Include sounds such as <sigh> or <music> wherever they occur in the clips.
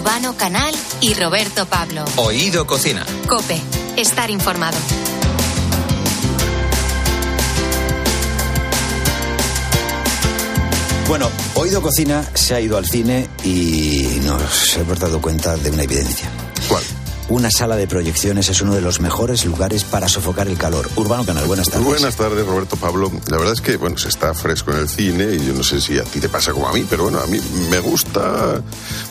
Urbano Canal y Roberto Pablo. Oído Cocina. Cope, estar informado. Bueno, Oído Cocina se ha ido al cine y nos hemos dado cuenta de una evidencia. ¿Cuál? Una sala de proyecciones es uno de los mejores lugares para sofocar el calor. Urbano Canal, buenas tardes. Buenas tardes, Roberto Pablo. La verdad es que, bueno, se está fresco en el cine y yo no sé si a ti te pasa como a mí, pero bueno, a mí me gusta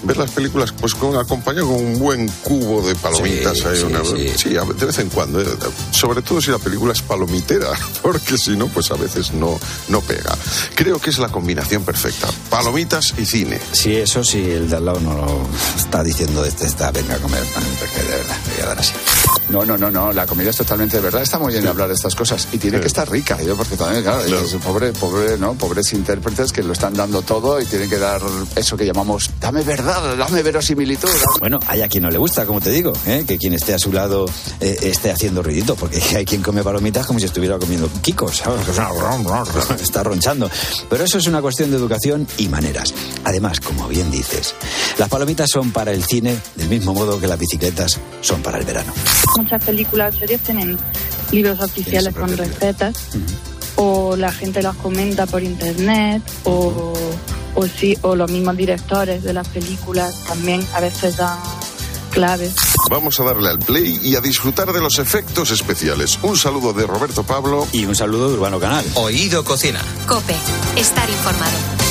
ver las películas pues con acompañado con un buen cubo de palomitas. Sí, ahí, sí, una- sí. sí, a- de vez en cuando. eh, Sobre todo si la película es palomitera, <laughs> porque si no, pues a veces no, no pega. Creo que es la combinación perfecta. Palomitas y cine. Sí, eso sí, el de al lado no lo está diciendo, este está, venga a comer, porque de verdad, voy a dar así. No, no, no, no, la comida es totalmente de verdad. Está muy bien hablar de estas cosas y tiene Sí. que estar rica, yo porque también, claro, Claro. es pobre, pobre, ¿no? Pobres intérpretes que lo están dando todo y tienen que dar eso que llamamos, dame verdad, dame verosimilitud. dame-". Bueno, hay a quien no le gusta, como te digo, ¿eh? que quien esté a su lado eh, esté haciendo ruidito, porque <laughs> hay quien come palomitas como si estuviera comiendo kikos, ¿sabes? <laughs> Está ronchando. Pero eso es una cuestión de educación y maneras. Además, como bien dices, las palomitas son para el cine del mismo modo que las bicicletas son para el verano. Muchas películas o series tienen libros oficiales con recetas o la gente las comenta por internet o, o, sí, o los mismos directores de las películas también a veces dan claves. Vamos a darle al play y a disfrutar de los efectos especiales. Un saludo de Roberto Pablo. Y un saludo de Urbano Canal. Oído Cocina. Cope, estar informado.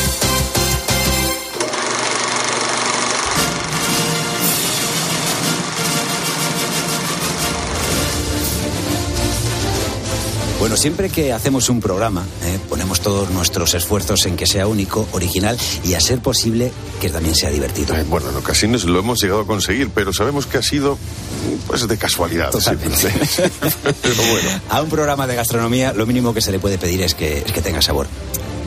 Bueno, siempre que hacemos un programa, eh, ponemos todos nuestros esfuerzos en que sea único, original y a ser posible que también sea divertido. Eh, Bueno, en ocasiones lo hemos llegado a conseguir, pero sabemos que ha sido pues de casualidad. Totalmente. siempre. <laughs> pero bueno. A un programa de gastronomía lo mínimo que se le puede pedir es que, es que tenga sabor.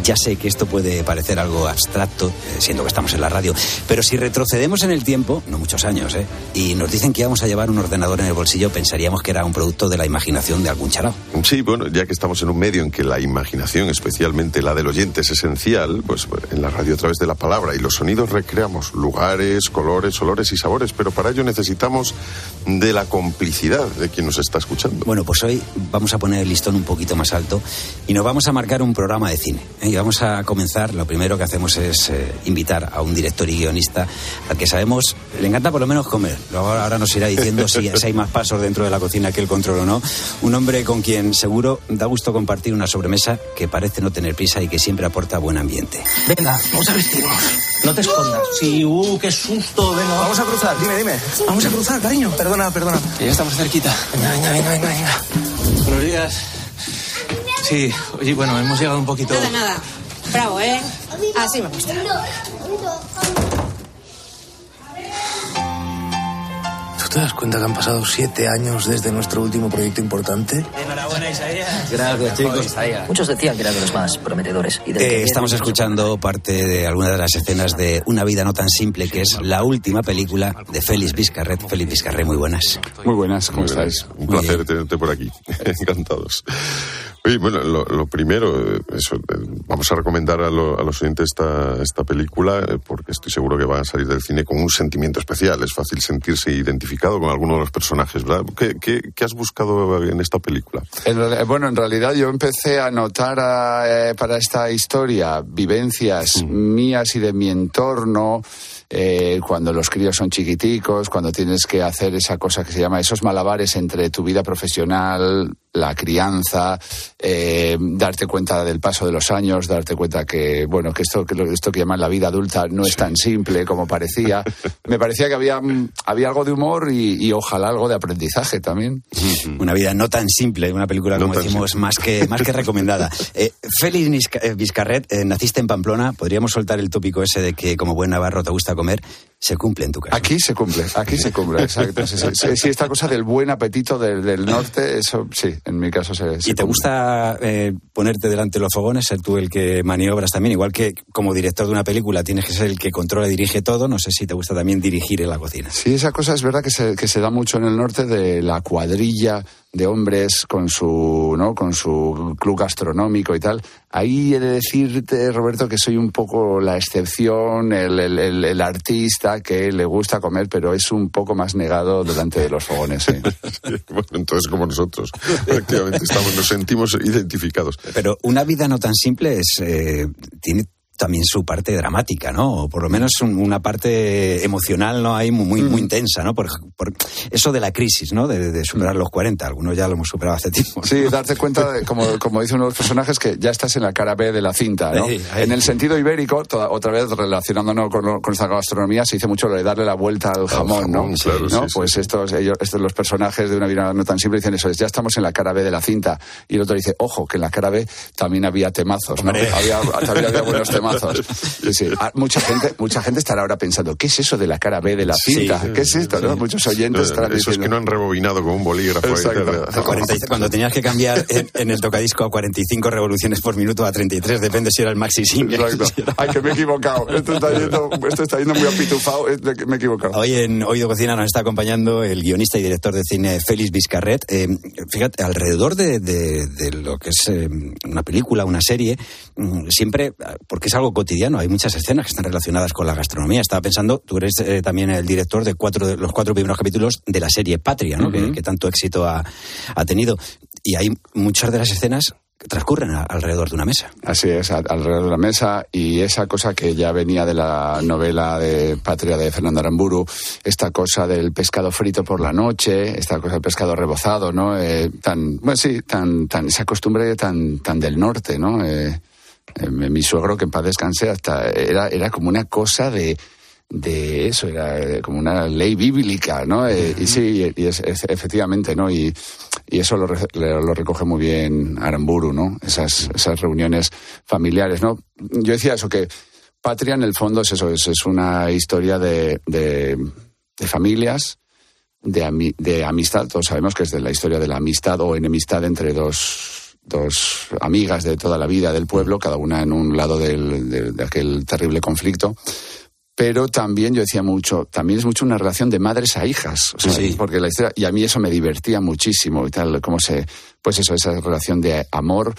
Ya sé que esto puede parecer algo abstracto, eh, siendo que estamos en la radio, pero si retrocedemos en el tiempo, no muchos años, ¿eh? y nos dicen que íbamos a llevar un ordenador en el bolsillo, pensaríamos que era un producto de la imaginación de algún charao. Sí, bueno, ya que estamos en un medio en que la imaginación, especialmente la del oyente, es esencial, pues en la radio a través de la palabra y los sonidos recreamos lugares, colores, olores y sabores, pero para ello necesitamos de la complicidad de quien nos está escuchando. Bueno, pues hoy vamos a poner el listón un poquito más alto y nos vamos a marcar un programa de cine. ¿eh? Y vamos a comenzar, lo primero que hacemos es eh, invitar a un director y guionista al que sabemos, le encanta por lo menos comer. Luego ahora nos irá diciendo si, si hay más pasos dentro de la cocina que el control o no. Un hombre con quien seguro da gusto compartir una sobremesa que parece no tener prisa y que siempre aporta buen ambiente. Venga, vamos a vestirnos. No te escondas. Sí, uh, qué susto, venga. Vamos a cruzar, dime, dime. Vamos a cruzar, cariño. Perdona, perdona. Que ya estamos cerquita. Venga, venga, venga, venga, venga. Buenos días. Sí, oye, bueno, hemos llegado un poquito. Nada, nada. Bravo, ¿eh? Así me gusta. ¿Tú te das cuenta que han pasado siete años desde nuestro último proyecto importante? Enhorabuena, Isaías. Gracias, chicos. Muchos decían que era de los más prometedores. Y Eh, estamos escuchando parte de alguna de las escenas de Una vida no tan simple, que es la última película de Félix Vizcarret. Félix Vizcarret, muy buenas. Muy buenas, ¿cómo Muy bien, estáis? Un Muy placer bien. tenerte por aquí. <laughs> Encantados. Oye, bueno, lo, lo primero, eh, eso, eh, vamos a recomendar a, lo- a los oyentes esta, esta película eh, porque estoy seguro que van a salir del cine con un sentimiento especial. Es fácil sentirse identificado con alguno de los personajes, ¿verdad? ¿Qué, qué, qué has buscado en esta película? Bueno, en realidad yo empecé a notar eh, para esta historia vivencias mías y de mi entorno. Eh, cuando los críos son chiquiticos, cuando tienes que hacer esa cosa que se llama esos malabares entre tu vida profesional, la crianza, eh, darte cuenta del paso de los años, darte cuenta que, bueno, que esto que, lo- esto que llaman la vida adulta no es tan simple como parecía. <laughs> Me parecía que había, mm, había algo de humor y, y ojalá algo de aprendizaje también. Una vida no tan simple, una película, No como decimos, más que, más que recomendada. <laughs> Eh, Félix Vizcarret, eh, naciste en Pamplona, podríamos soltar el tópico ese de que como buen navarro te gusta comer, se cumple en tu caso. Aquí se cumple, aquí se cumple, exacto. Sí, sí, sí, sí, esta cosa del buen apetito del, del norte, eso sí, en mi caso se, se ¿Y te cumple. gusta eh, ponerte delante de los fogones, ser tú el que maniobras también? Igual que como director de una película tienes que ser el que controla y dirige todo, no sé si te gusta también dirigir en la cocina. Sí, esa cosa es verdad que se, que se da mucho en el norte de la cuadrilla de hombres con su, ¿no? con su club gastronómico y tal. Ahí he de decirte, Roberto, que soy un poco la excepción, el, el, el, el artista que le gusta comer, pero es un poco más negado delante de los fogones. ¿eh? <laughs> bueno, entonces como nosotros, efectivamente estamos, nos sentimos identificados. Pero una vida no tan simple es eh, tiene también su parte dramática, ¿no? O por lo menos un, una parte emocional, ¿no? Hay muy, muy, muy intensa, ¿no? Por, por, eso de la crisis, ¿no? De, de, superar los 40. Algunos ya lo hemos superado hace tiempo. ¿no? Sí, darte cuenta, de, como, como dice uno de los personajes, que ya estás en la cara B de la cinta, ¿no? Ahí, ahí. En el sentido ibérico, toda, otra vez relacionándonos con, con, esta gastronomía, se dice mucho lo de darle la vuelta al jamón, jamón ¿no? Claro, ¿no? Sí, pues sí. estos, ellos, estos los personajes de una vida no tan simple dicen eso, es ya estamos en la cara B de la cinta. Y el otro dice, ojo, que en la cara B también había temazos, ¿no? Había, también había buenos temazos. <laughs> <laughs> Sí, sí. Ah, mucha gente, mucha gente estará ahora pensando, ¿qué es eso de la cara B de la cinta? Sí, ¿Qué es esto? sí. ¿no? Muchos oyentes estarán Eso es que no han rebobinado con un bolígrafo. Exacto. A 40, cuando tenías que cambiar <laughs> en, en, el tocadisco a 45 revoluciones por minuto a 33, depende si era el maxi single. Exacto. <laughs> Ay, que me he equivocado. Esto está yendo, esto está yendo muy apitufado. Me he equivocado. Hoy en Oído Cocina nos está acompañando el guionista y director de cine Félix Vizcarret. Eh, fíjate, alrededor de, de, de, lo que es eh, una película, una serie, mm, siempre, porque es algo cotidiano, hay muchas escenas que están relacionadas con la gastronomía. Estaba pensando, tú eres eh, también el director de cuatro de los cuatro primeros capítulos de la serie Patria, ¿no? Uh -huh. que, que, tanto éxito ha, ha, tenido. Y hay muchas de las escenas que transcurren alrededor de una mesa. Así es, alrededor de la mesa. Y esa cosa que ya venía de la novela de Patria de Fernando Aramburu, esta cosa del pescado frito por la noche, esta cosa del pescado rebozado, ¿no? Eh, tan, bueno, sí, tan, tan, esa costumbre tan, tan del norte, ¿no? Eh, mi suegro, que en paz descanse, hasta era, era como una cosa de, de eso, era como una ley bíblica, ¿no? Eh, y sí, y es, es, efectivamente, ¿no? Y, y eso lo, lo, recoge muy bien Aramburu, ¿no? Esas, esas reuniones familiares, ¿no? Yo decía eso, que Patria en el fondo es eso, es, es una historia de, de, de familias, de, ami, de amistad, todos sabemos que es de la historia de la amistad o enemistad entre dos, dos amigas de toda la vida del pueblo, cada una en un lado del, de, de aquel terrible conflicto pero también yo decía mucho, también es mucho una relación de madres a hijas, o sea, sí. porque la historia, y a mí eso me divertía muchísimo y tal, como se, pues eso, esa relación de amor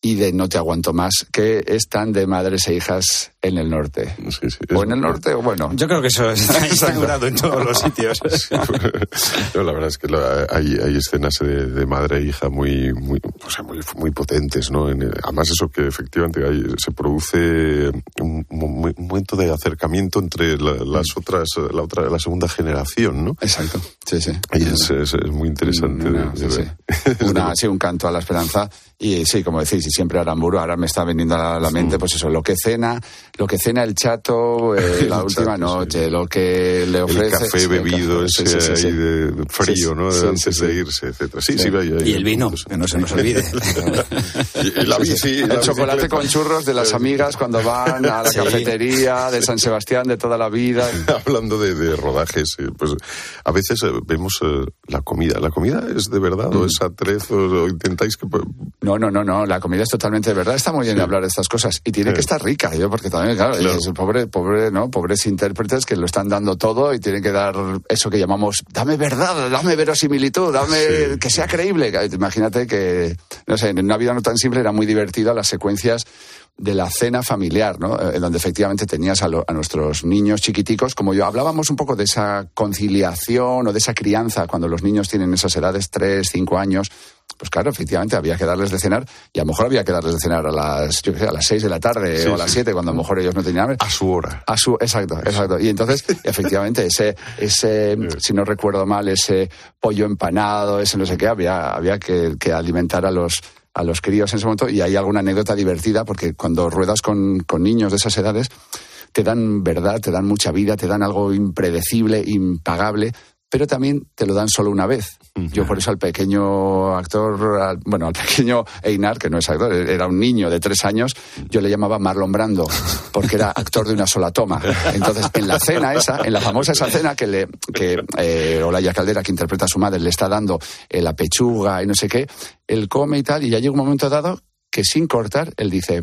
y de no te aguanto más, que están de madres e hijas en el norte. Sí, sí, o en el norte, o bueno. Yo creo que eso <laughs> está instaurado en todos los sitios. <laughs> no, la verdad es que la, hay, hay, escenas de, de, madre e hija muy, muy, o sea, muy, muy potentes, ¿no? En, además, eso que efectivamente hay, se produce un, un, momento de acercamiento entre la, las otras, la otra, la segunda generación, ¿no? Exacto. Sí, sí. Y es, es, es muy interesante. Una, de, sí, sí. <laughs> Una, sí, un canto a la esperanza. Y sí, como decís, y siempre Aramburu, ahora me está viniendo a la mente, pues eso, lo que cena, lo que cena el chato <laughs> eh, la última chato, noche, sí. lo que le ofrece. El café bebido, sí, ese sí, ahí de frío, ¿no? Antes de irse, etcétera. Sí, sí, vaya. Y el vino, que no se nos olvide. <laughs> y la bici. El la chocolate con churros de las amigas cuando van a la cafetería de San Sebastián de toda la vida. <laughs> Hablando de, de rodajes, pues a veces eh, vemos eh, la comida. ¿La comida es de verdad mm. o es atrez o, o intentáis que no, no, no, no. La comida es totalmente de verdad. Está muy bien hablar de estas cosas y tiene que estar rica, yo, porque también, claro, claro. Es pobre, pobre, no, pobres intérpretes que lo están dando todo y tienen que dar eso que llamamos, dame verdad, dame verosimilitud, dame sí. que sea creíble. Imagínate que, no sé, en una vida no tan simple era muy divertida las secuencias de la cena familiar, ¿no? En donde efectivamente tenías a, lo, a, nuestros niños chiquiticos, como yo, hablábamos un poco de esa conciliación o de esa crianza cuando los niños tienen esas edades, tres, cinco años, pues claro, efectivamente había que darles de cenar y a lo mejor había que darles de cenar a las, yo sé, a las seis de la tarde sí, o a las siete, sí. cuando a lo mejor ellos no tenían hambre. A su hora. A su, exacto, exacto. Y entonces, efectivamente, ese, ese, si no recuerdo mal, ese pollo empanado, ese no sé qué, había, había que, que alimentar a los, a los críos en ese momento y hay alguna anécdota divertida porque cuando ruedas con, con niños de esas edades te dan verdad, te dan mucha vida, te dan algo impredecible, impagable, pero también te lo dan solo una vez. Yo por eso al pequeño actor, al, bueno, al <laughs> pequeño Einar, que no es actor, era un niño de tres años, yo le llamaba Marlon Brando, porque era actor de una sola toma. Entonces, en la cena esa, en la famosa esa cena que, le, que eh, Olaya Caldera, que interpreta a su madre, le está dando eh, la pechuga y no sé qué, él come y tal, y ya llega un momento dado que sin cortar, él dice,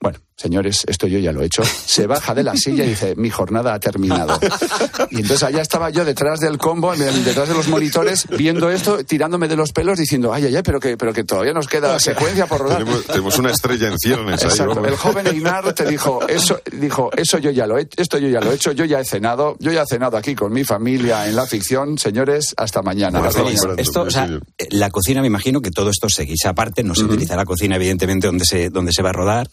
bueno, señores, esto yo ya lo he hecho. Se baja de la silla y dice, mi jornada ha terminado. Y entonces allá estaba yo detrás del combo, detrás de los monitores, viendo esto, tirándome de los pelos, diciendo, ay, ay, ay, pero que, pero que todavía nos queda <laughs> secuencia por rodar. Tenemos, una estrella en ciernes ahí. El joven Einar te dijo, eso, dijo, eso yo ya lo he esto yo ya lo he hecho, yo ya he cenado, yo ya he cenado aquí con mi familia en la ficción, señores, hasta mañana. esto, o sea, la cocina, me imagino que todo esto se guisa aparte, no se utiliza la cocina, evidentemente, donde se, donde se va a rodar,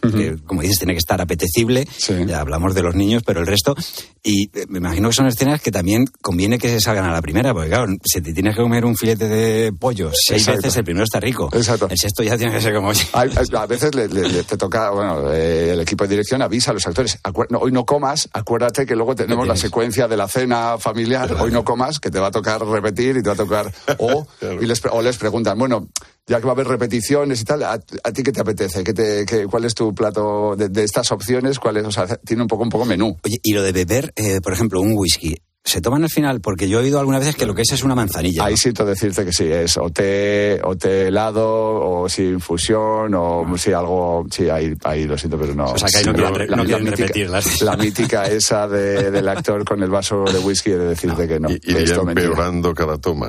como dices, tiene que estar apetecible, ya hablamos de los niños, pero el resto, y eh, me imagino que son escenas que también conviene que se salgan a la primera, porque claro, si te tienes que comer un filete de pollo seis veces, el primero está rico. Exacto. El sexto ya tiene que ser como... a veces le, te toca, bueno, eh, el equipo de dirección avisa a los actores, hoy no comas, acuérdate que luego tenemos la secuencia de la cena familiar, hoy no comas, que te va a tocar repetir y te va a tocar... O, <laughs> y les, o les preguntan, bueno, ya que va a haber repeticiones y tal, ¿a, ti qué te apetece? ¿Qué te, ¿Cuál es tu plato de, estas opciones? ¿Cuál es? O sea, tiene un poco, un poco menú. Oye, y lo de beber, eh, por ejemplo, un whisky, se toman al final, porque yo he oído algunas veces que lo que es es una manzanilla. Ahí siento decirte que sí, es o té, o té helado, o si infusión, o si algo, sí, ahí, ahí lo siento, pero no. O sea, que ahí no, quieren, la, repetirlas. <laughs> La mítica esa del actor con el vaso de whisky, de decirte que no. Y, y iría empeorando cada toma,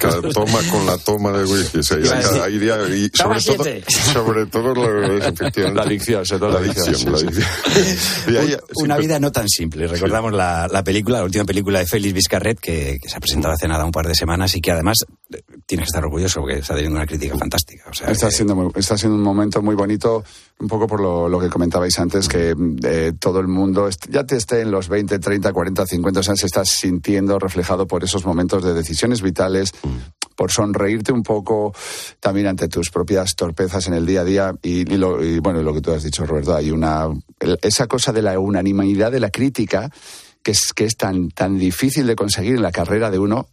cada <laughs> toma con la toma de whisky. iría, y sobre, todo, <laughs> sobre todo la adicción, sobre todo la adicción. Una vida no tan simple. Recordamos la, la película, la última película de Félix Vizcarret que, se ha presentado hace nada un par de semanas y que además eh, tienes que estar orgulloso porque está teniendo una crítica fantástica. está, siendo está siendo un momento muy bonito, un poco por lo, que comentabais antes, que eh, todo el mundo ya te esté en los 20, 30, 40, 50 años, se está sintiendo reflejado por esos momentos de decisiones vitales, por sonreírte un poco también ante tus propias torpezas en el día a día y, y bueno, lo que tú has dicho, Roberto, hay una esa cosa de la unanimidad de la crítica que es, que es tan, tan difícil de conseguir en la carrera de uno,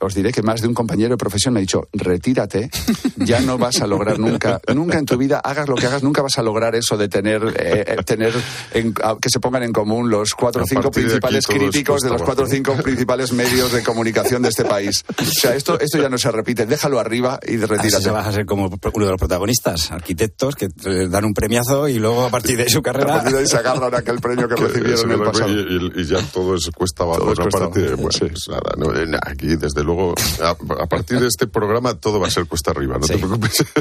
os diré que más de un compañero de profesión me ha dicho, retírate, ya no vas a lograr nunca, nunca en tu vida, hagas lo que hagas, nunca vas a lograr eso de tener, eh, eh, tener que se pongan en común los cuatro o cinco principales críticos de los cuatro o cinco principales medios de comunicación de este país. O sea, esto, esto ya no se repite, déjalo arriba y retírate. Así vas a ser como uno de los protagonistas, arquitectos que dan un premiazo y luego a partir de su carrera... A partir de ahí se agarran aquel premio que recibieron en el pasado. y ya todo eso cuesta valor. a partir, bueno, pues nada, aquí desde luego, a, partir de este programa todo va a ser cuesta arriba, no te preocupes. <laughs>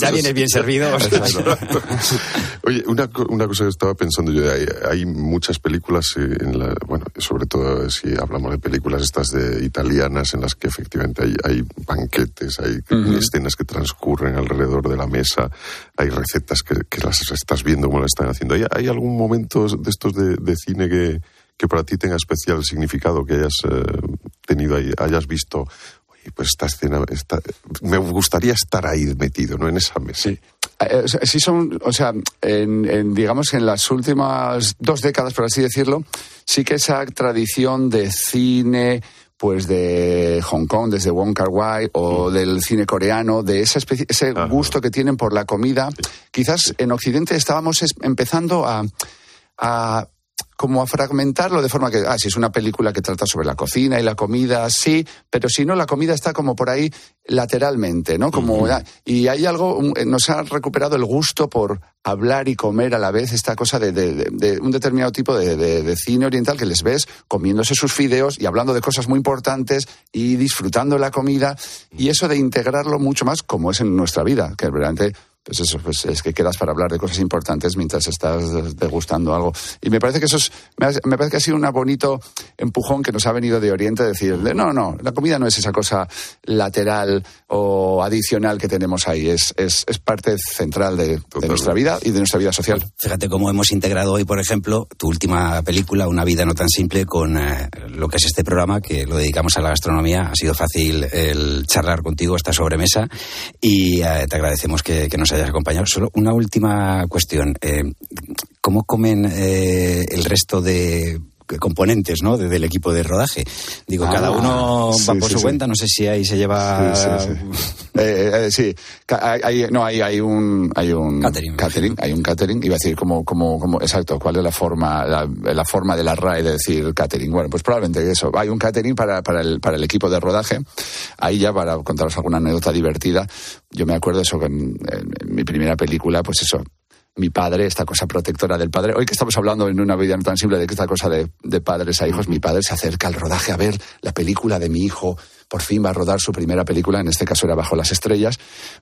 Ya, vienes bien servido. <laughs> Oye, una, una, cosa que estaba pensando yo, hay, hay muchas películas, eh, en la, bueno, sobre todo si hablamos de películas estas de italianas en las que efectivamente hay, hay banquetes, hay escenas que transcurren alrededor de la mesa, hay recetas que, que las estás viendo como las están haciendo. ¿Hay, hay algún momento de estos de, de cine que que para ti tenga especial significado, que hayas eh, tenido ahí, hayas visto, oye, pues esta escena, me gustaría estar ahí metido, ¿no? En esa mesa. Sí. Eh, sí son, o sea, en, en, digamos en las últimas dos décadas, por así decirlo, sí que esa tradición de cine, pues de Hong Kong, desde Wong Kar Wai o mm. del cine coreano, de esa especie, ese gusto que tienen por la comida. Quizás en Occidente estábamos empezando a, a como a fragmentarlo de forma que, ah, si es una película que trata sobre la cocina y la comida, sí, pero si no, la comida está como por ahí lateralmente, ¿no? Como, y hay algo, eh, nos ha recuperado el gusto por hablar y comer a la vez, esta cosa de, un determinado tipo de, cine oriental que les ves comiéndose sus fideos y hablando de cosas muy importantes y disfrutando la comida, y eso de integrarlo mucho más como es en nuestra vida, que realmente pues eso, pues es que quedas para hablar de cosas importantes mientras estás degustando algo. Y me parece que eso es, me parece que ha sido un bonito empujón que nos ha venido de Oriente, decir, no, no, la comida no es esa cosa lateral o adicional que tenemos ahí, es, es, es parte central de, nuestra vida y de nuestra vida social. Fíjate cómo hemos integrado hoy, por ejemplo, tu última película, Una vida no tan simple, con eh, lo que es este programa, que lo dedicamos a la gastronomía. Ha sido fácil el charlar contigo esta sobremesa y eh, te agradecemos que, que nos hayas acompañado. Solo una última cuestión. Eh, ¿Cómo comen eh, el resto de componentes ¿no? del equipo de rodaje. Digo, cada ah, uno va por su cuenta, no sé si ahí se lleva... Sí, <laughs> hay, no, hay, hay un... Hay un catering. Hay un catering, iba a decir como, como, como, exacto, cuál es la forma, la, forma de la RAE de decir catering. Bueno, pues probablemente eso. Hay un catering para, para, el, para el equipo de rodaje. Ahí ya para contaros alguna anécdota divertida. Yo me acuerdo eso, que en mi primera película, pues eso, mi padre, esta cosa protectora del padre. Hoy que estamos hablando en una vida no tan simple de que esta cosa de, de padres a hijos, mi padre se acerca al rodaje a ver la película de mi hijo por fin va a rodar su primera película, en este caso era Bajo las Estrellas,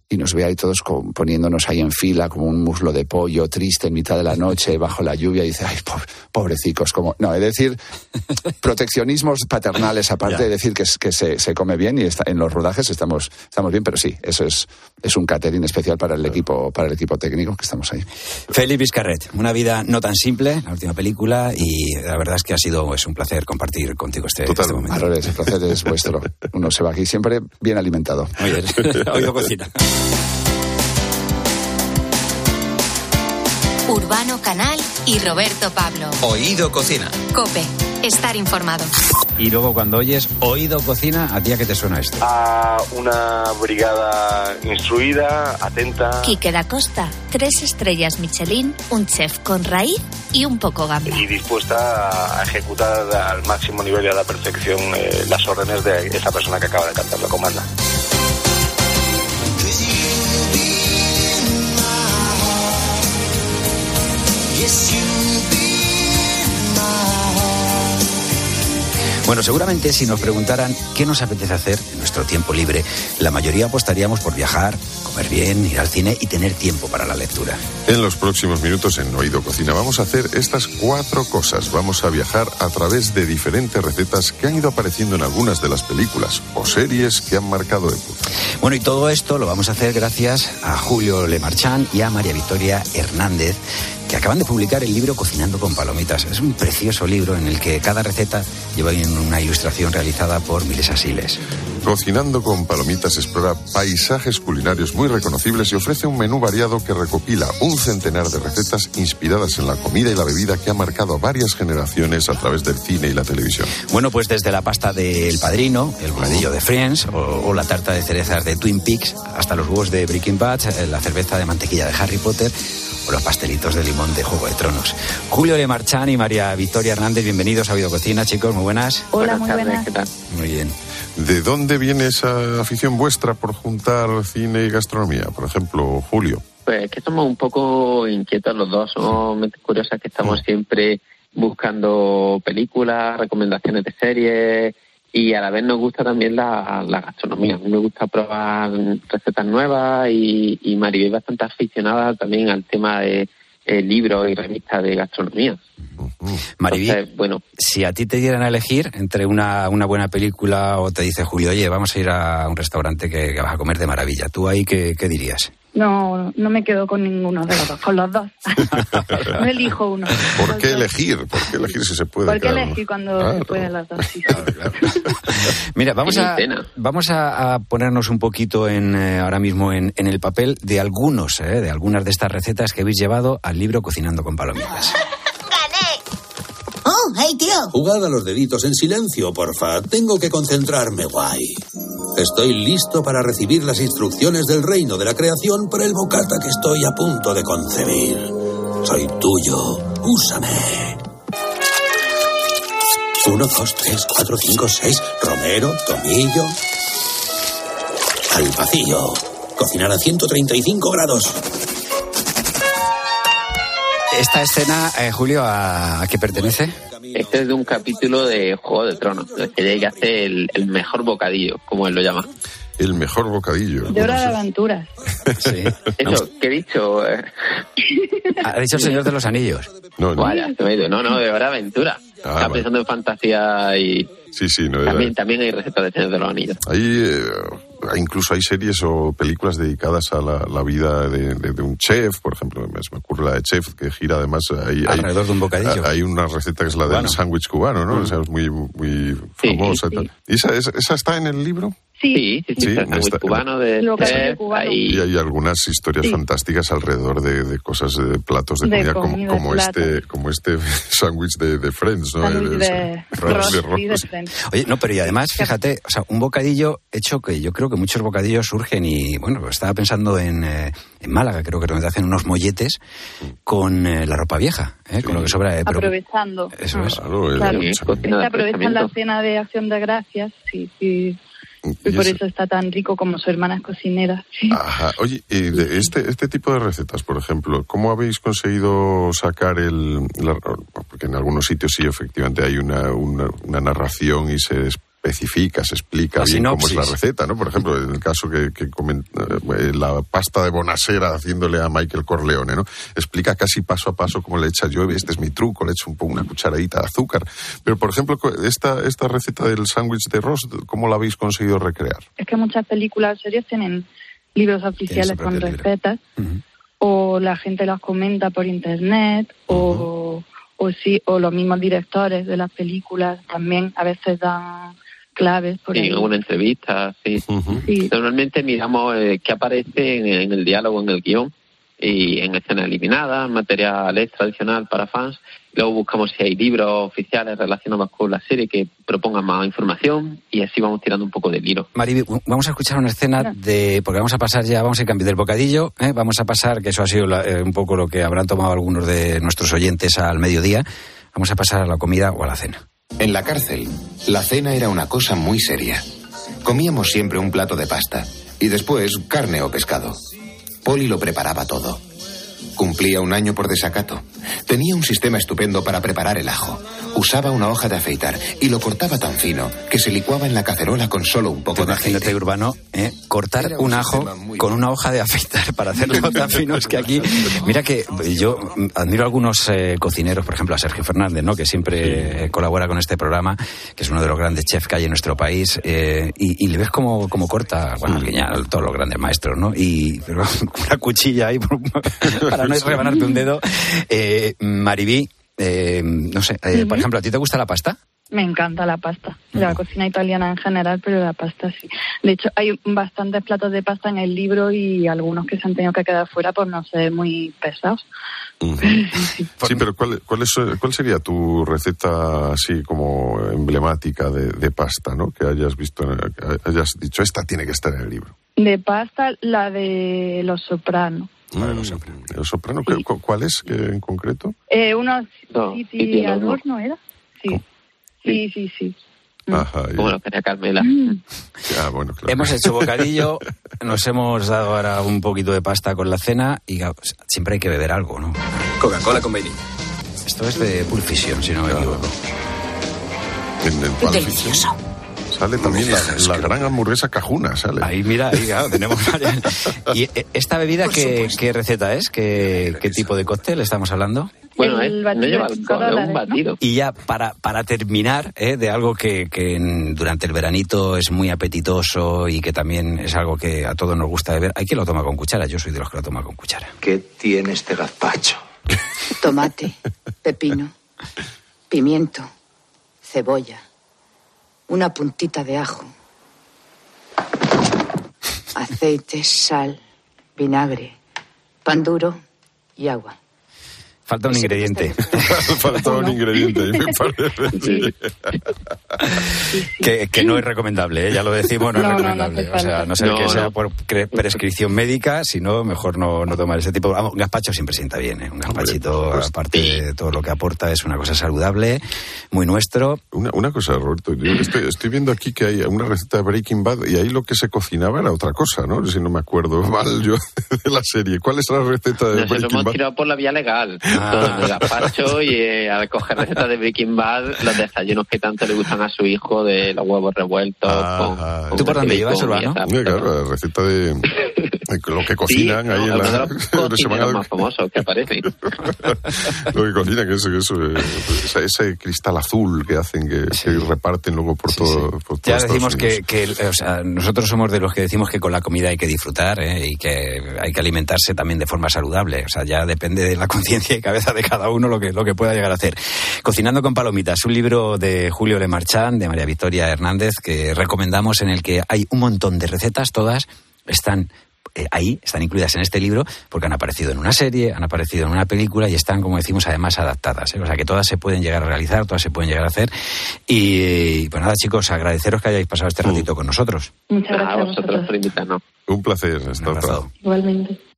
y nos ve ahí todos con- poniéndonos ahí en fila como un muslo de pollo triste en mitad de la noche, bajo la lluvia, y dice, ay, po- pobrecicos, como... No, es decir, <laughs> proteccionismos paternales, aparte de decir que, se, se come bien y está, en los rodajes estamos, estamos bien, pero sí, eso es, es un catering especial para el equipo, para el equipo técnico que estamos ahí. Félix Vizcarret, una vida no tan simple, la última película, y la verdad es que ha sido es un placer compartir contigo este, este momento. Al revés, el placer es <laughs> vuestro. Uno se va aquí siempre bien alimentado. Muy bien. <laughs> Oído cocina. Urbano Canal y Roberto Pablo. Oído Cocina. Cope, estar informado. Y luego cuando oyes Oído Cocina, ¿a ti a qué te suena esto? a una brigada instruida, atenta Quique da Costa, tres estrellas Michelin, un chef con raíz y un poco gamba. y dispuesta a ejecutar al máximo nivel y a la perfección eh, las órdenes de esa persona que acaba de cantar la comanda. Bueno, seguramente si nos preguntaran qué nos apetece hacer en nuestro tiempo libre, la mayoría apostaríamos por viajar, comer bien, ir al cine y tener tiempo para la lectura. En los próximos minutos en Oído Cocina vamos a hacer estas cuatro cosas. Vamos a viajar a través de diferentes recetas que han ido apareciendo en algunas de las películas o series que han marcado época. Bueno, y todo esto lo vamos a hacer gracias a Julio Lemarchán y a María Victoria Hernández, que acaban de publicar el libro Cocinando con Palomitas. Es un precioso libro en el que cada receta lleva una ilustración realizada por Miles Asiles. Cocinando con Palomitas explora paisajes culinarios muy reconocibles y ofrece un menú variado que recopila un centenar de recetas inspiradas en la comida y la bebida que ha marcado a varias generaciones a través del cine y la televisión. Bueno, pues desde la pasta del Padrino, el bocadillo de Friends o, o la tarta de cerezas de Twin Peaks, hasta los huevos de Breaking Bad, eh, la cerveza de mantequilla de Harry Potter o los pastelitos de limón de Juego de Tronos. Julio Lemarchán y María Victoria Hernández, bienvenidos a Oído Cocina, chicos, muy buenas. Hola, muy buenas. ¿qué tal? Muy bien. ¿De dónde viene esa afición vuestra por juntar cine y gastronomía? Por ejemplo, Julio. Pues que somos un poco inquietos los dos, somos mentes curiosas que estamos siempre buscando películas, recomendaciones de series y a la vez nos gusta también la, la gastronomía. A mí me gusta probar recetas nuevas y, y Maribel es bastante aficionada también al tema de eh, libros y revistas de gastronomía. Mariví, Entonces, bueno, si a ti te dieran a elegir entre una, una buena película o te dice Julio, oye, vamos a ir a un restaurante que, que vas a comer de maravilla, ¿tú ahí qué, qué dirías? No, no me quedo con ninguno de los dos, con los dos. <laughs> no elijo uno. ¿Por Los qué elegir? ¿Por qué elegir si se puede? ¿Por qué claro? elegir cuando Claro. se pueden las dos? <laughs> Sí. <laughs> Mira, vamos a, vamos a, a ponernos un poquito en, eh, ahora mismo en, en el papel de algunos, eh, de algunas de estas recetas que habéis llevado al libro Cocinando con Palomitas. Hey, tío. Jugad a los deditos en silencio, porfa. Tengo que concentrarme, guay. Estoy listo para recibir las instrucciones del reino de la creación para el bocata que estoy a punto de concebir. Soy tuyo. Úsame. Uno, dos, tres, cuatro, cinco, seis. Romero, tomillo. Al vacío. Cocinar a 135 grados. Esta escena, eh, Julio, ¿a, a qué pertenece? Este es de un capítulo de Juego de Tronos, que Jake hace el, el mejor bocadillo, como él lo llama. El mejor bocadillo. De hora de aventuras. Sí. Eso, ¿qué he dicho? <laughs> Ha dicho el Señor de los Anillos. No, no. Vaya, se me ha ido. No, no, de hora de aventura. Ah, vale. pensando en fantasía y Sí, sí, no, también, también hay recetas de Señor de los Anillos. Hay, eh, incluso hay series o películas dedicadas a la, la vida de, de- de un chef, por ejemplo, me, me ocurre la de chef que gira además hay, hay- Alrededor de un bocadillo. Hay una receta que es la del sándwich cubano, ¿no? O sea, es muy, muy famosa y tal. ¿Y esa, esa, esa está en el libro? Sí, Sí, sí, sí, está está- cubano de chef, cubano. ahí- Y hay algunas historias Sí. fantásticas alrededor de, de cosas, de platos de, De comida, como, comida, como este, como este <laughs> sándwich de, de Friends, ¿no? El- de Ross, de sí, de Ross. Friends. Oye, no, pero y además, fíjate, o sea, un bocadillo hecho que yo creo que muchos bocadillos surgen y, bueno, pues estaba pensando en, eh, en Málaga, creo que donde hacen unos molletes con eh, la ropa vieja, ¿eh? con lo que sobra. eh, pero- Aprovechando. Eso es. Claro, el- Claro. aprovechan la cena de acción de gracias, sí, sí. Y, por eso... está tan rico como su hermana es cocinera. <laughs> Ajá. Oye, y de este, este tipo de recetas, por ejemplo, ¿cómo habéis conseguido sacar el... porque en algunos sitios sí, efectivamente, hay una, una, una narración y se especifica, se explica bien cómo es la receta, ¿no? Por ejemplo, en el caso que, que eh, la pasta de Bonasera haciéndole a Michael Corleone, ¿no? Explica casi paso a paso cómo le echa yo, este es mi truco, le echo un poco una cucharadita de azúcar. Pero, por ejemplo, esta, esta receta del sándwich de arroz, ¿cómo la habéis conseguido recrear? Es que muchas películas series tienen libros oficiales con recetas, o la gente las comenta por internet, o o sí, o los mismos directores de las películas también a veces dan claves. Por sí, en una entrevista, sí. Normalmente miramos eh, qué aparece en, el diálogo, en el guion, y en escena eliminada, material extra adicional para fans. Luego buscamos si hay libros oficiales relacionados con la serie que propongan más información y así vamos tirando un poco de hilo. Mariby, vamos a escuchar una escena de. porque vamos a pasar ya, vamos a cambiar del bocadillo, ¿eh? vamos a pasar, que eso ha sido eh, un poco lo que habrán tomado algunos de nuestros oyentes al mediodía, vamos a pasar a la comida o a la cena. En la cárcel, la cena era una cosa muy seria. Comíamos siempre un plato de pasta y después carne o pescado. Polly lo preparaba todo. Cumplía un año por desacato. Tenía un sistema estupendo para preparar el ajo. Usaba una hoja de afeitar y lo cortaba tan fino que se licuaba en la cacerola con solo un poco de aceite. urbano, ¿eh? cortar un, ajo con una hoja de afeitar <laughs> para hacerlo tan fino. Es que aquí, <laughs> mira que yo admiro a algunos eh, cocineros, por ejemplo a Sergio Fernández, ¿no? que siempre eh, colabora con este programa, que es uno de los grandes chefs que hay en nuestro país, y, le ves cómo, corta, bueno, mm. todos los grandes maestros, ¿no? Y pero, <laughs> una cuchilla ahí para no es rebanarte un dedo. <laughs> Eh, Maribí, eh, no sé, eh, por ejemplo, ¿a ti te gusta la pasta? Me encanta la pasta, la cocina italiana en general, pero la pasta sí. De hecho, hay bastantes platos de pasta en el libro y algunos que se han tenido que quedar fuera por no ser muy pesados. <laughs> sí, pero ¿cuál, cuál, es, ¿cuál sería tu receta así como emblemática de, de pasta, ¿no? Que hayas visto, que hayas dicho, esta tiene que estar en el libro. De pasta, la de los sopranos. Vale, los soprano. ¿cuál es en concreto? Eh, unos sí, al horno, ¿era? Sí. sí, sí, sí. Mm. Ajá, Como lo quería Carmela. Mm. bueno, claro. Hemos hecho bocadillo, <laughs> nos hemos dado ahora un poquito de pasta con la cena y siempre hay que beber algo, ¿no? Coca-Cola con vainilla. Esto es de Pulp Fiction, si no me equivoco. Delicioso. Sale también la, gran hamburguesa cajuna, sale. Ahí, mira, ahí, claro, tenemos <laughs> ¿Y eh, esta bebida qué, qué, receta es? ¿Qué, ¿Qué, tipo de cóctel estamos hablando? Bueno, el no lleva un batido. Y ya para, para terminar, ¿eh? de algo que, que durante el veranito es muy apetitoso y que también es algo que a todos nos gusta beber, hay quien lo toma con cuchara. Yo soy de los que lo toma con cuchara. ¿Qué tiene este gazpacho? Tomate, pepino, pimiento, cebolla una puntita de ajo, aceite, sal, vinagre, pan duro y agua. Falta un ingrediente. <laughs> Falta un ingrediente, me <laughs> parece. que, no es recomendable, ¿eh? ya lo decimos, no, es recomendable. o sea, no sé que sea por prescripción médica, sino mejor no, tomar ese tipo. un gazpacho siempre sienta bien, ¿eh? Un gazpachito, pues, aparte de todo lo que aporta, es una cosa saludable, muy nuestro. Una, una cosa, Roberto, yo estoy, viendo aquí que hay una receta de Breaking Bad y ahí lo que se cocinaba era otra cosa, ¿no? Si no me acuerdo <laughs> mal yo de la serie. ¿Cuál es la receta de Breaking Bad? hemos tirado por la vía legal. Ah. gazpacho y eh, al coger recetas de Breaking Bad, los desayunos que tanto le gustan a su hijo de los huevos revueltos. con, ¿Tú por dónde llevas, Urbano? claro, la receta de, lo que cocinan ahí en la, <laughs> semana. más famosos que aparecen. <laughs> lo que cocinan, que es eso, ese, ese, cristal azul que hacen, que, reparten luego por todo. Por ya decimos que, que o sea, nosotros somos de los que decimos que con la comida hay que disfrutar ¿eh? y que hay que alimentarse también de forma saludable. O sea, ya depende de la <laughs> conciencia y cabeza de cada uno lo que, lo que pueda llegar a hacer. Cocinando con palomitas, un libro de Julio Lemarchán, de María Victoria Hernández, que recomendamos en el que hay un montón de recetas, todas están eh, ahí, están incluidas en este libro, porque han aparecido en una serie, han aparecido en una película y están, como decimos, además adaptadas. ¿eh? O sea que todas se pueden llegar a realizar, todas se pueden llegar a hacer. Y, pues nada, chicos, agradeceros que hayáis pasado este ratito con nosotros. Muchas gracias a vosotros por invitarnos. Un placer. Hasta Igualmente.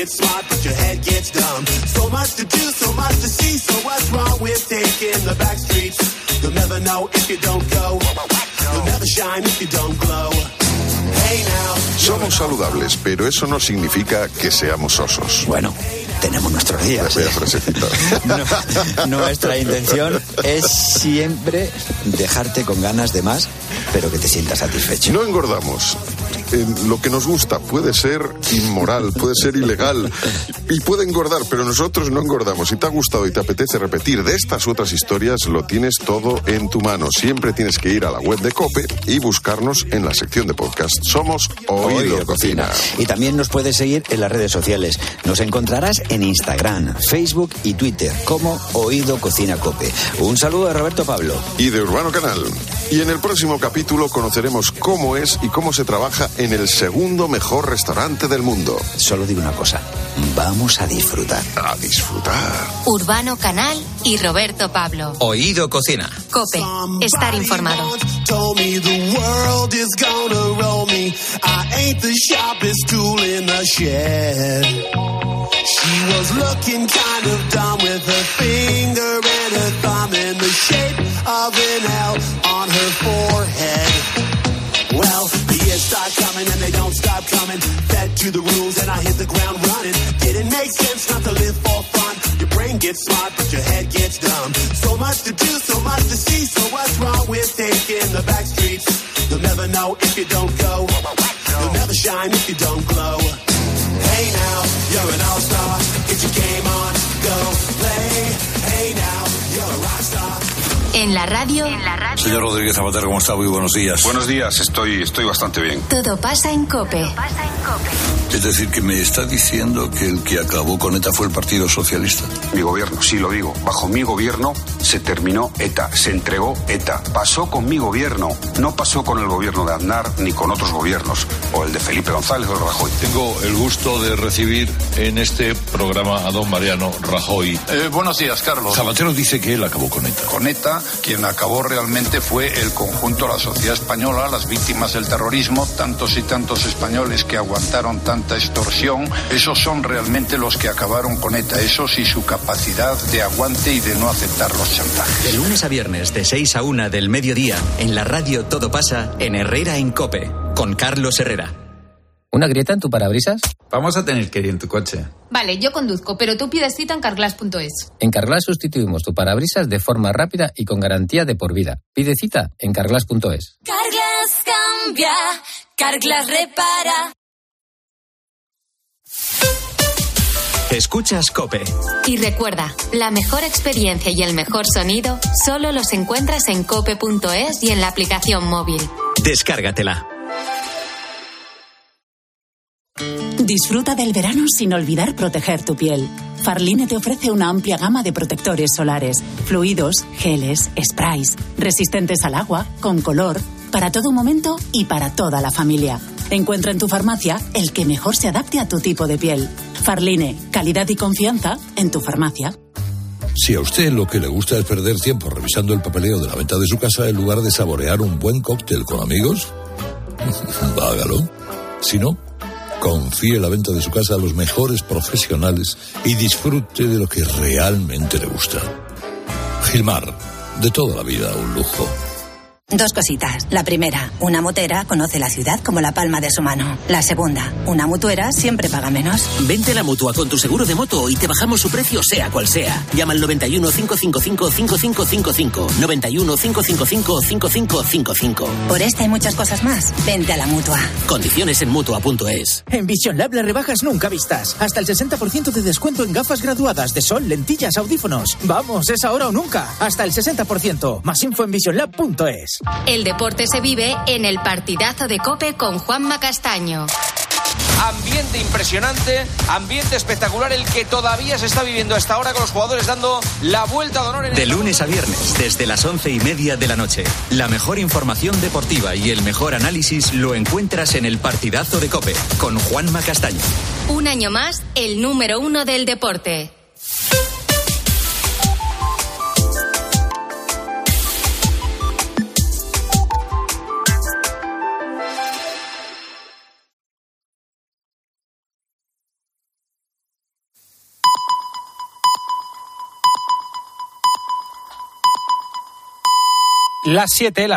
gets smart, but your head gets dumb. So much to do, so much to see. So what's wrong with taking the back streets? You'll never know if you don't go. You'll never shine if you don't glow. Hey now. Somos saludables, pero eso no significa que seamos osos. Bueno, tenemos nuestros días. Frasecita. <laughs> No, nuestra intención es siempre dejarte con ganas de más, pero que te sientas satisfecho. No engordamos. Eh, lo que nos gusta puede ser inmoral, puede ser ilegal y puede engordar, pero nosotros no engordamos. Si te ha gustado y te apetece repetir de estas u otras historias, lo tienes todo en tu mano. Siempre tienes que ir a la web de Cope y buscarnos en la sección de podcast. Somos Oído, Oído Cocina. Y también nos puedes seguir en las redes sociales. Nos encontrarás en Instagram, Facebook y Twitter como Oído Cocina Cope. Un saludo de Roberto Pablo. y de Urbano Canal. Y en el próximo capítulo conoceremos cómo es y cómo se trabaja en el segundo mejor restaurante del mundo. Solo digo una cosa, vamos a disfrutar. A disfrutar. Urbano Canal y Roberto Pablo. Oído Cocina. Cope, estar informado. Told me the world is gonna roll me. I ain't the sharpest tool in the shed. She was looking kind of dumb with her finger and her thumb in the shape of an L to the rules and I hit the ground running. Didn't make sense not to live for fun. Your brain gets smart, but your head gets dumb. So much to do, so much to see. So what's wrong with taking the back streets? You'll never know if you don't go. You'll never shine if you don't glow. Hey now, you're an all-star. En la radio, Señor Rodríguez Zapatero, ¿cómo está? Muy buenos días. Buenos días, estoy, estoy bastante bien. todo pasa en Cope. Es decir, que me está diciendo que el que acabó con ETA fue el Partido Socialista. Mi gobierno, sí lo digo, bajo mi gobierno se terminó ETA, se entregó ETA. Pasó con mi gobierno, no pasó con el gobierno de Aznar ni con otros gobiernos, o el de Felipe González o de Rajoy. Tengo el gusto de recibir en este programa a don Mariano Rajoy. Eh, buenos días, Carlos. Zapatero dice que él acabó con ETA. Con ETA, quien acabó realmente fue el conjunto de la sociedad española, las víctimas del terrorismo, tantos y tantos españoles que aguantaron tanta extorsión, esos son realmente los que acabaron con ETA, esos y su capacidad de aguante y de no aceptar los chantajes. De lunes a viernes, de 6 a 1 del mediodía, en la radio Todo pasa en Herrera en Cope, con Carlos Herrera. ¿Una grieta en tu parabrisas? Vamos a tener que ir en tu coche. Vale, yo conduzco, pero tú pides cita en carglass.es. En Carglass sustituimos tu parabrisas de forma rápida y con garantía de por vida. Pide cita en carglass.es. Carglass cambia, Carglass repara. Escuchas Cope. Y recuerda, la mejor experiencia y el mejor sonido solo los encuentras en cope.es y en la aplicación móvil. Descárgatela. Disfruta del verano sin olvidar proteger tu piel. Farline te ofrece una amplia gama de protectores solares, fluidos, geles, sprays, resistentes al agua, con color, para todo momento y para toda la familia. Encuentra en tu farmacia el que mejor se adapte a tu tipo de piel. Farline, calidad y confianza en tu farmacia. Si a usted lo que le gusta es perder tiempo revisando el papeleo de la venta de su casa en lugar de saborear un buen cóctel con amigos, <laughs> hágalo. Si no, confíe la venta de su casa a los mejores profesionales y disfrute de lo que realmente le gusta. Gilmar, de toda la vida un lujo. Dos cositas. La primera, una motera conoce la ciudad como la palma de su mano. La segunda, una mutuera siempre paga menos. Vente a la mutua con tu seguro de moto y te bajamos su precio sea cual sea. Llama al 91 555 5555. 91 555 5555. Por esta y muchas cosas más, vente a la mutua. Condiciones en mutua.es. En Vision Lab las rebajas nunca vistas. Hasta el 60% de descuento en gafas graduadas de sol, lentillas, audífonos. Vamos, es ahora o nunca. Hasta el 60%. Más info en visionlab.es. El deporte se vive en el partidazo de Cope con Juanma Castaño. ambiente impresionante, ambiente espectacular, el que todavía se está viviendo hasta ahora con los jugadores dando la vuelta de honor. En de lunes a viernes, desde las once y media de la noche, la mejor información deportiva y el mejor análisis lo encuentras en el partidazo de Cope con Juanma Castaño. Un año más, el número uno del deporte. Las 7, las